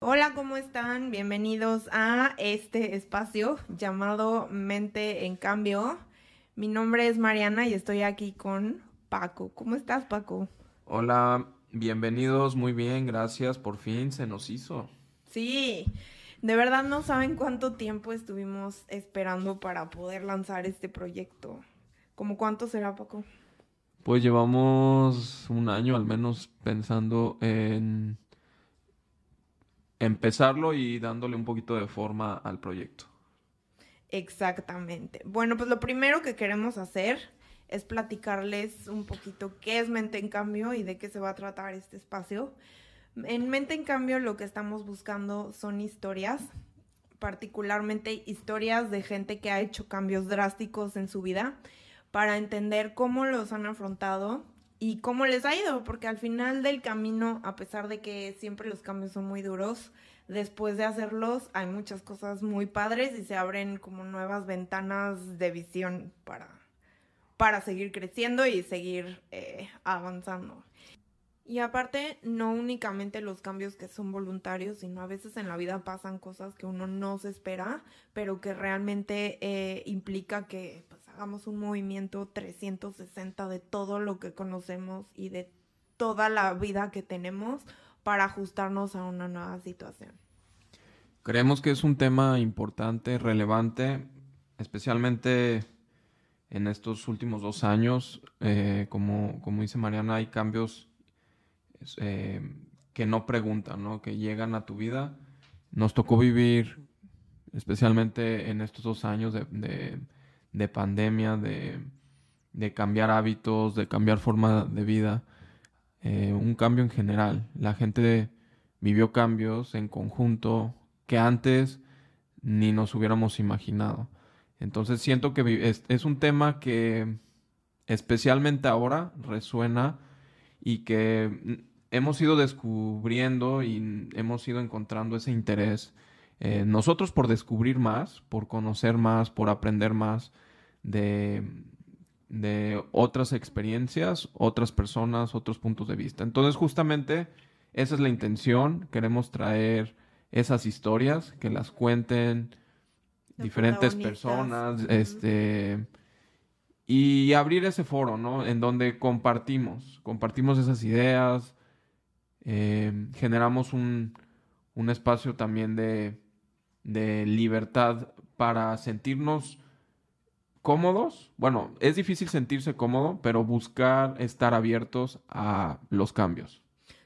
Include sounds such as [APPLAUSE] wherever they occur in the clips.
Hola, ¿cómo están? Bienvenidos a este espacio llamado Mente en Cambio. Mi nombre es Mariana y estoy aquí con Paco. ¿Cómo estás, Paco? Hola, bienvenidos, muy bien, gracias, por fin se nos hizo. Sí, de verdad no saben cuánto tiempo estuvimos esperando para poder lanzar este proyecto. ¿Cómo cuánto será, Paco? Pues llevamos un año al menos pensando en empezarlo y dándole un poquito de forma al proyecto. Exactamente. Bueno, pues lo primero que queremos hacer es platicarles un poquito qué es Mente en Cambio y de qué se va a tratar este espacio. En Mente en Cambio lo que estamos buscando son historias, particularmente historias de gente que ha hecho cambios drásticos en su vida para entender cómo los han afrontado y cómo les ha ido, porque al final del camino, a pesar de que siempre los cambios son muy duros, después de hacerlos hay muchas cosas muy padres y se abren como nuevas ventanas de visión para, para seguir creciendo y seguir eh, avanzando. Y aparte, no únicamente los cambios que son voluntarios, sino a veces en la vida pasan cosas que uno no se espera, pero que realmente eh, implica que pues, hagamos un movimiento 360 de todo lo que conocemos y de toda la vida que tenemos para ajustarnos a una nueva situación. Creemos que es un tema importante, relevante, especialmente en estos últimos dos años. Eh, como, como dice Mariana, hay cambios eh, que no preguntan, ¿no? Que llegan a tu vida. Nos tocó vivir, especialmente en estos dos años de, pandemia, de, cambiar hábitos, de cambiar forma de vida, eh, un cambio en general. La gente vivió cambios en conjunto que antes ni nos hubiéramos imaginado. Entonces siento que es un tema que especialmente ahora resuena y que hemos ido descubriendo y hemos ido encontrando ese interés. Eh, nosotros por descubrir más, por conocer más, por aprender más de, de otras experiencias, otras personas, otros puntos de vista. Entonces justamente esa es la intención. Queremos traer esas historias, que las cuenten diferentes personas, este y abrir ese foro, ¿no? En donde compartimos, compartimos esas ideas, eh, generamos un, espacio también de, libertad para sentirnos cómodos. Bueno, es difícil sentirse cómodo, pero buscar estar abiertos a los cambios.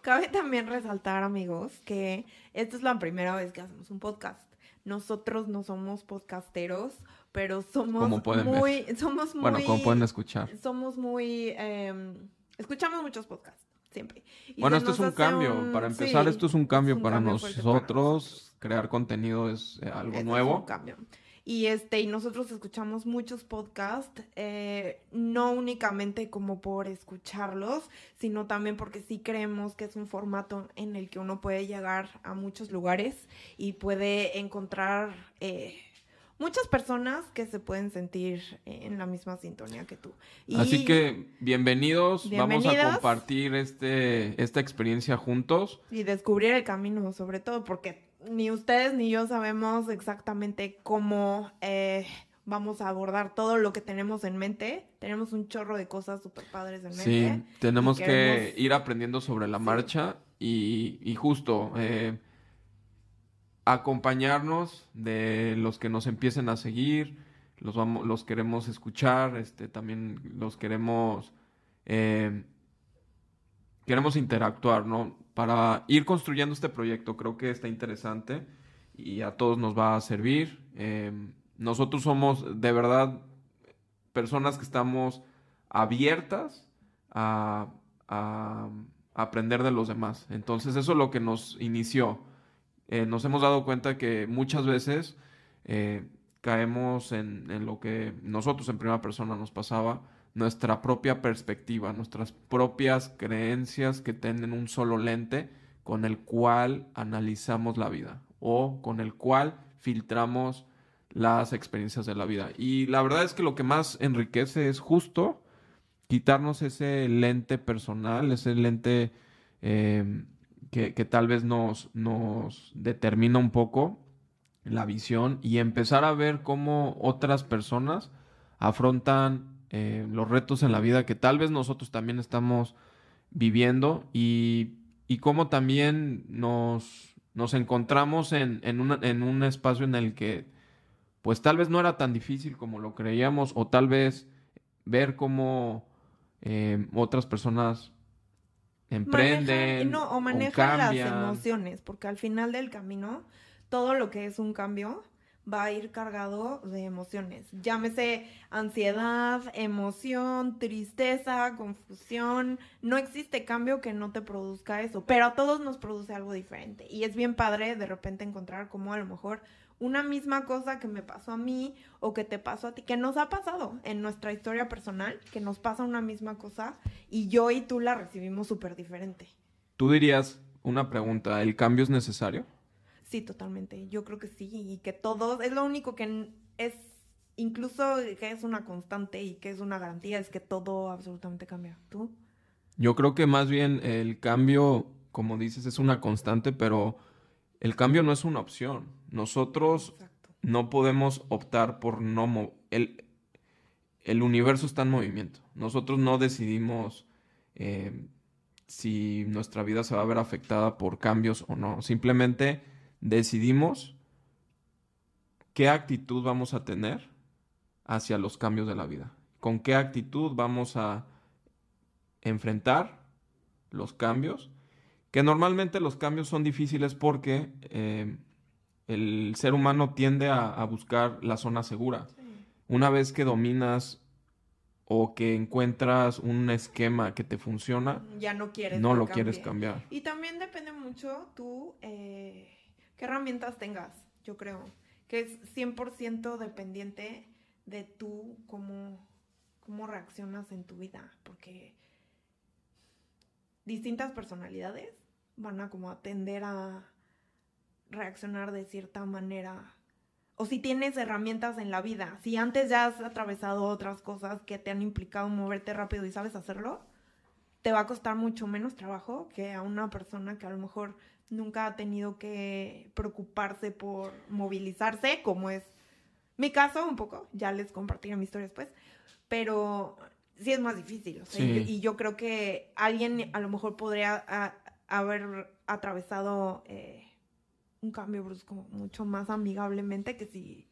Cabe [LAUGHS] también resaltar, amigos, que esta es la primera vez que hacemos un podcast. Nosotros no somos podcasteros, pero somos muy, somos muy, bueno, como pueden escuchar, somos muy, em, escuchamos muchos podcasts siempre. bueno, esto es un cambio. Para empezar, esto es un cambio, para, nosotros. Crear contenido es eh, algo nuevo. Es un cambio. Y este, y nosotros escuchamos muchos podcasts, eh, no únicamente como por escucharlos, sino también porque sí creemos que es un formato en el que uno puede llegar a muchos lugares y puede encontrar eh, muchas personas que se pueden sentir en la misma sintonía que tú. Así que bienvenidos, vamos a compartir este, esta experiencia juntos. Y descubrir el camino, sobre todo, porque ni ustedes ni yo sabemos exactamente cómo eh, vamos a abordar todo lo que tenemos en mente. Tenemos un chorro de cosas súper padres en mente. Sí, tenemos que ir aprendiendo sobre la marcha y, y justo... Eh, acompañarnos de los que nos empiecen a seguir, los, vamos, los queremos escuchar, este, también los queremos, eh, queremos interactuar, ¿no? Para ir construyendo este proyecto, creo que está interesante y a todos nos va a servir. Eh, nosotros somos de verdad personas que estamos abiertas a, a aprender de los demás. Entonces eso es lo que nos inició eh, nos hemos dado cuenta que muchas veces eh, caemos en, lo que nosotros en primera persona nos pasaba, nuestra propia perspectiva, nuestras propias creencias que tienen un solo lente con el cual analizamos la vida o con el cual filtramos las experiencias de la vida. Y la verdad es que lo que más enriquece es justo quitarnos ese lente personal, ese lente eh, que, tal vez nos, nos determina un poco la visión y empezar a ver cómo otras personas afrontan eh, los retos en la vida que tal vez nosotros también estamos viviendo y, y cómo también nos, nos encontramos en, en, en un espacio en el que pues tal vez no era tan difícil como lo creíamos o tal vez ver cómo eh, otras personas emprenden no, o manejan las emociones, porque al final del camino todo lo que es un cambio va a ir cargado de emociones. Llámese ansiedad, emoción, tristeza, confusión. No existe cambio que no te produzca eso, pero a todos nos produce algo diferente. Y es bien padre de repente encontrar como a lo mejor una misma cosa que me pasó a mí o que te pasó a ti, que nos ha pasado en nuestra historia personal, que nos pasa una misma cosa y yo y tú la recibimos súper diferente. Tú dirías una pregunta, ¿el cambio es necesario? Sí, totalmente. Yo creo que sí. Y que todo, es lo único que es, incluso que es una constante y que es una garantía, es que todo absolutamente cambia. ¿Tú? Yo creo que más bien el cambio, como dices, es una constante, pero el cambio no es una opción. Nosotros no podemos optar por no... el, el universo está en movimiento. Nosotros no decidimos eh, si nuestra vida se va a ver afectada por cambios o no. Simplemente decidimos qué actitud vamos a tener hacia los cambios de la vida. Con qué actitud vamos a enfrentar los cambios. Que normalmente los cambios son difíciles porque eh, el ser humano tiende a, buscar la zona segura. Una vez que dominas o que encuentras un esquema que te funciona, ya no quieres no lo quieres cambiar. Y también depende mucho tú eh, qué herramientas tengas, yo creo, que es 100% dependiente de tú cómo, cómo reaccionas en tu vida, porque distintas personalidades van a como atender a reaccionar de cierta manera. O si tienes herramientas en la vida, si antes ya has atravesado otras cosas que te han implicado moverte rápido y sabes hacerlo, te va a costar mucho menos trabajo que a una persona que a lo mejor nunca ha tenido que preocuparse por movilizarse, como es mi caso un poco, ya les compartiré mi historia después, pero sí es más difícil, y, yo creo que alguien a lo mejor podría haber atravesado eh, un cambio brusco mucho más amigablemente que si,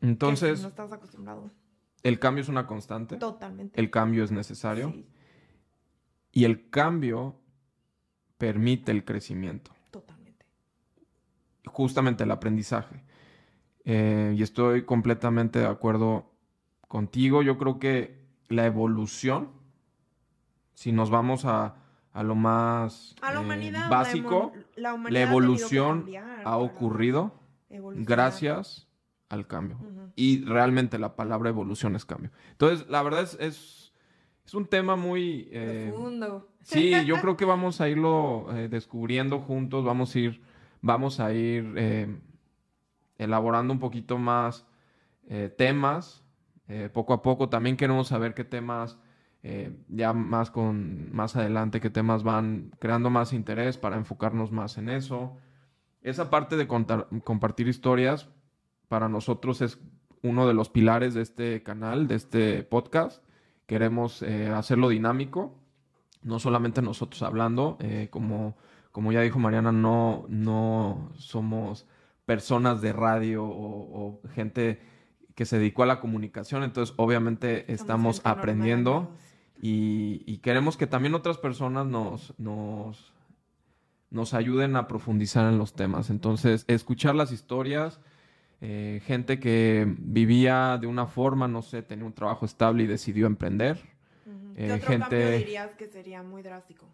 Entonces, no estás acostumbrado. El cambio es una constante. Totalmente. El cambio es necesario. Y el cambio permite el crecimiento justamente el aprendizaje. Eh, y estoy completamente de acuerdo contigo. Yo creo que la evolución, si nos vamos a, a lo más eh, básico, la, evolución ha, ocurrido gracias al cambio. Y realmente la palabra evolución es cambio. Entonces, la verdad es, es, un tema muy... Eh, Profundo. Sí, yo creo que vamos a irlo descubriendo juntos, vamos a ir vamos a ir eh, elaborando un poquito más eh, temas. Eh, poco a poco también queremos saber qué temas, ya más con más adelante, qué temas van creando más interés para enfocarnos más en eso. Esa parte de compartir historias para nosotros es uno de los pilares de este canal, de este podcast. Queremos hacerlo dinámico, no solamente nosotros hablando, como como ya dijo Mariana, no, no somos personas de radio o, gente que se dedicó a la comunicación, entonces obviamente estamos aprendiendo y, queremos que también otras personas nos, nos, nos ayuden a profundizar en los temas. Entonces, escuchar las historias, eh, gente que vivía de una forma, no sé, tenía un trabajo estable y decidió emprender. ¿Qué otro gente... cambio dirías que sería muy drástico?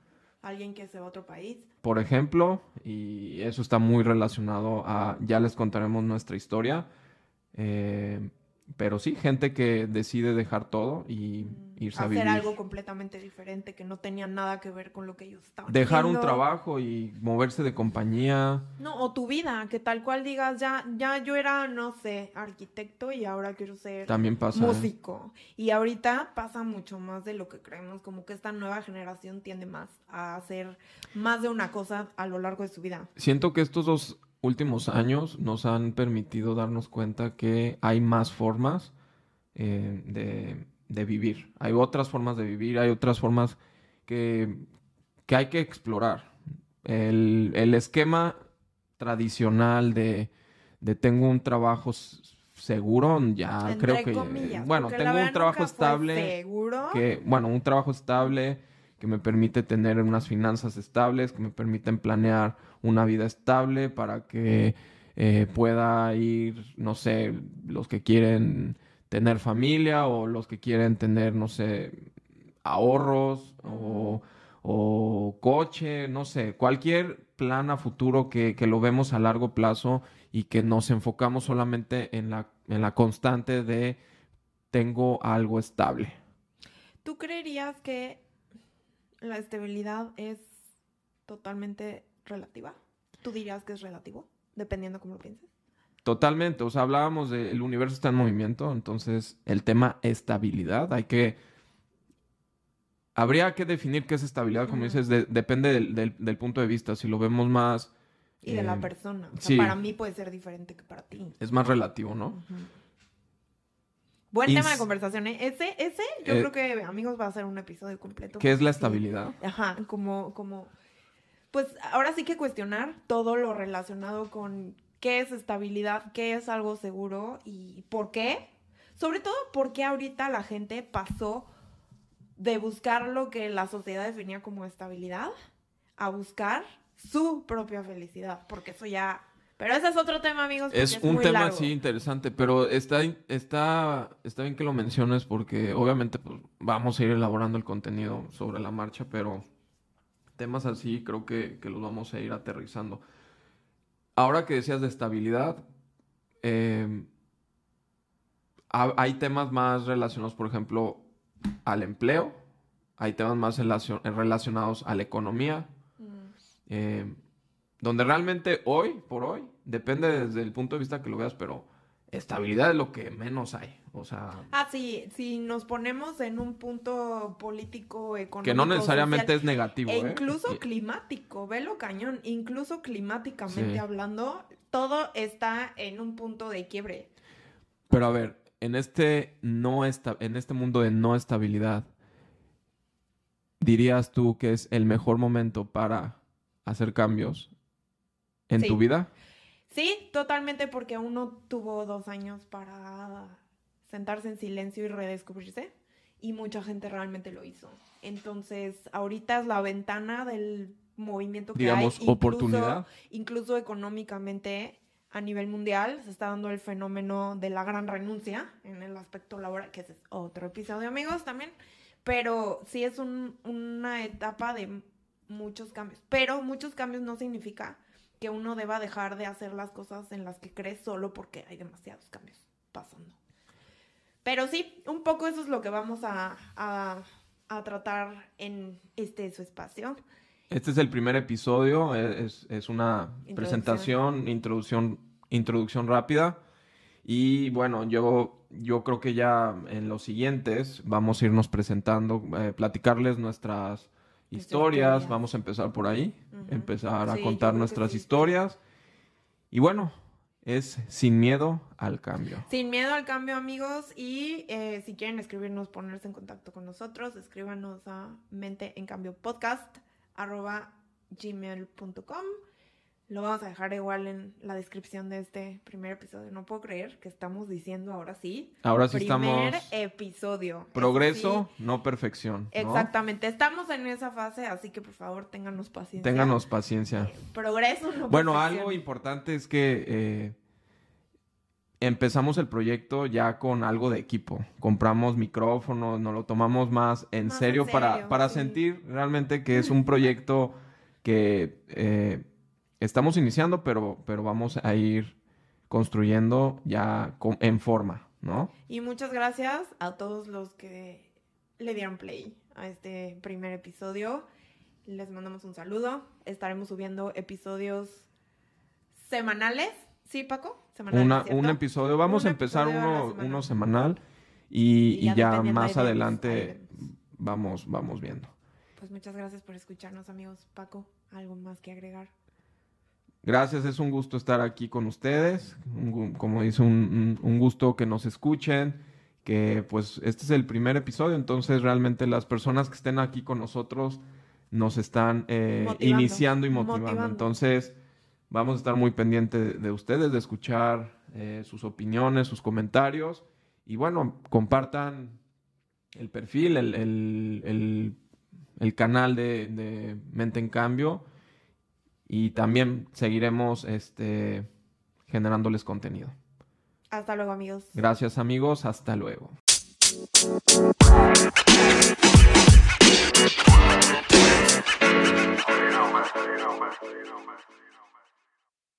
alguien que se va a otro país. Por ejemplo, y eso está muy relacionado a, ya les contaremos nuestra historia, eh, pero sí, gente que decide dejar todo y, irse a hacer vivir. algo completamente diferente que no tenía nada que ver con lo que ellos estaban Dejar un trabajo y moverse de compañía. No, o tu vida, que tal cual digas, ya, ya yo era, no sé, arquitecto y ahora quiero ser También pasa. ¿eh? músico. Y ahorita pasa mucho más de lo que creemos, como que esta nueva generación tiende más a hacer más de una cosa a lo largo de su vida. Siento que estos dos últimos años nos han permitido darnos cuenta que hay más formas eh, de, de vivir. Hay otras formas de vivir, hay otras formas que, que hay que explorar. El, el esquema tradicional de, de tengo un trabajo seguro, ya Entre creo que... comillas, bueno, tengo un trabajo estable Seguro. que, bueno, un trabajo estable que me permite tener unas finanzas estables, que me permiten planear una vida estable para que eh, pueda ir, no sé, los que quieren tener familia o los que quieren tener, no sé, ahorros o, o coche, no sé, cualquier plan a futuro que, que lo vemos a largo plazo y que nos enfocamos solamente en la, en la constante de tengo algo estable. ¿Tú creerías que la estabilidad es totalmente relativa? ¿Tú dirías que es relativo? Dependiendo cómo lo pienses. Totalmente, o sea, hablábamos de el universo está en movimiento, entonces el tema estabilidad, hay que... Habría que definir qué es estabilidad, como dices, de- depende del, del- del punto de vista, si lo vemos más... Y de la eh, persona. O sea, sí. para mí puede ser diferente que para ti. Es más relativo, ¿no? Buen Y tema de conversación, ¿eh? Ese, ese, yo Eh, creo que, amigos, va a ser un episodio completo. ¿Qué es la sí. estabilidad? Ajá, como, como, pues ahora sí que cuestionar todo lo relacionado con qué es estabilidad, qué es algo seguro y por qué. Sobre todo, por qué ahorita la gente pasó de buscar lo que la sociedad definía como estabilidad a buscar su propia felicidad, porque eso ya... Pero ese es otro tema, amigos. porque Es un muy tema largo. así interesante, pero está, está, está bien que lo menciones porque obviamente pues, vamos a ir elaborando el contenido sobre la marcha, pero temas así creo que, que los vamos a ir aterrizando. Ahora que decías de estabilidad, eh, ha- hay temas más relacionados, por ejemplo, al empleo, hay temas más relacion- relacionados a la economía, Mm. eh, donde realmente hoy por hoy, depende desde el punto de vista que lo veas, pero estabilidad es lo que menos hay. O sea, Ah, sí, si nos ponemos en un punto político, económico, que no necesariamente social, es negativo. e ¿eh? incluso climático, velo cañón, incluso climáticamente Sí. hablando, todo está en un punto de quiebre. Pero a ver, en este, no esta, en este mundo de no estabilidad, ¿dirías tú que es el mejor momento para hacer cambios en Sí. tu vida? Sí, totalmente porque uno tuvo dos años para sentarse en silencio y redescubrirse y mucha gente realmente lo hizo. Entonces, ahorita es la ventana del movimiento que Digamos, hay. incluso- oportunidad. Incluso económicamente a nivel mundial se está dando el fenómeno de la gran renuncia en el aspecto laboral, que ese es otro episodio, amigos, también. Pero sí es un- una etapa de muchos cambios. Pero muchos cambios no significa que uno deba dejar de hacer las cosas en las que cree solo porque hay demasiados cambios pasando. Pero sí, un poco eso es lo que vamos a, a- a tratar en este su espacio. Este es el primer episodio, es, es una Introducción. presentación, introducción, introducción rápida. Y bueno, yo, yo creo que ya en los siguientes vamos a irnos presentando, eh, platicarles nuestras historias. historias. Vamos a empezar por ahí, empezar a Sí, contar nuestras sí. historias. Y bueno, es sin miedo al cambio. Sin miedo al cambio, amigos. Y eh, si quieren escribirnos, ponerse en contacto con nosotros, escríbanos a mente en cambio podcast arroba gmail.com. Lo vamos a dejar igual en la descripción de este primer episodio. No puedo creer que estamos diciendo ahora sí. Ahora sí primer estamos episodio. Eso progreso, sí, no perfección. ¿no? exactamente. Estamos en esa fase, así que por favor ténganos paciencia. Ténganos paciencia. Eh, progreso, no Bueno, perfección. algo importante es que eh, empezamos el proyecto ya con algo de equipo. Compramos micrófonos, nos lo tomamos más en Más en serio, para, para sí. sentir realmente que es un proyecto que eh, estamos iniciando, pero, pero vamos a ir construyendo ya con- en forma, ¿no? Y muchas gracias a todos los que le dieron play a este primer episodio. Les mandamos un saludo. Estaremos subiendo episodios semanales. ¿Sí, Paco? Semanales, Una, un episodio. Vamos a empezar uno, uno, semanal y, y ya, más adelante vamos, vamos viendo. Pues muchas gracias por escucharnos, amigos. Paco, ¿algo más que agregar? Gracias, es un gusto estar aquí con ustedes. como dice, un, un, gusto que nos escuchen. Que pues este es el primer episodio, entonces realmente las personas que estén aquí con nosotros nos están eh, iniciando y motivando. Entonces vamos a estar muy pendientes de, ustedes, de escuchar eh, sus opiniones, sus comentarios. Y bueno, compartan el perfil, el, el, el, canal de, de Mente en Cambio y también seguiremos este, generándoles contenido. Hasta luego amigos. Gracias amigos, hasta luego.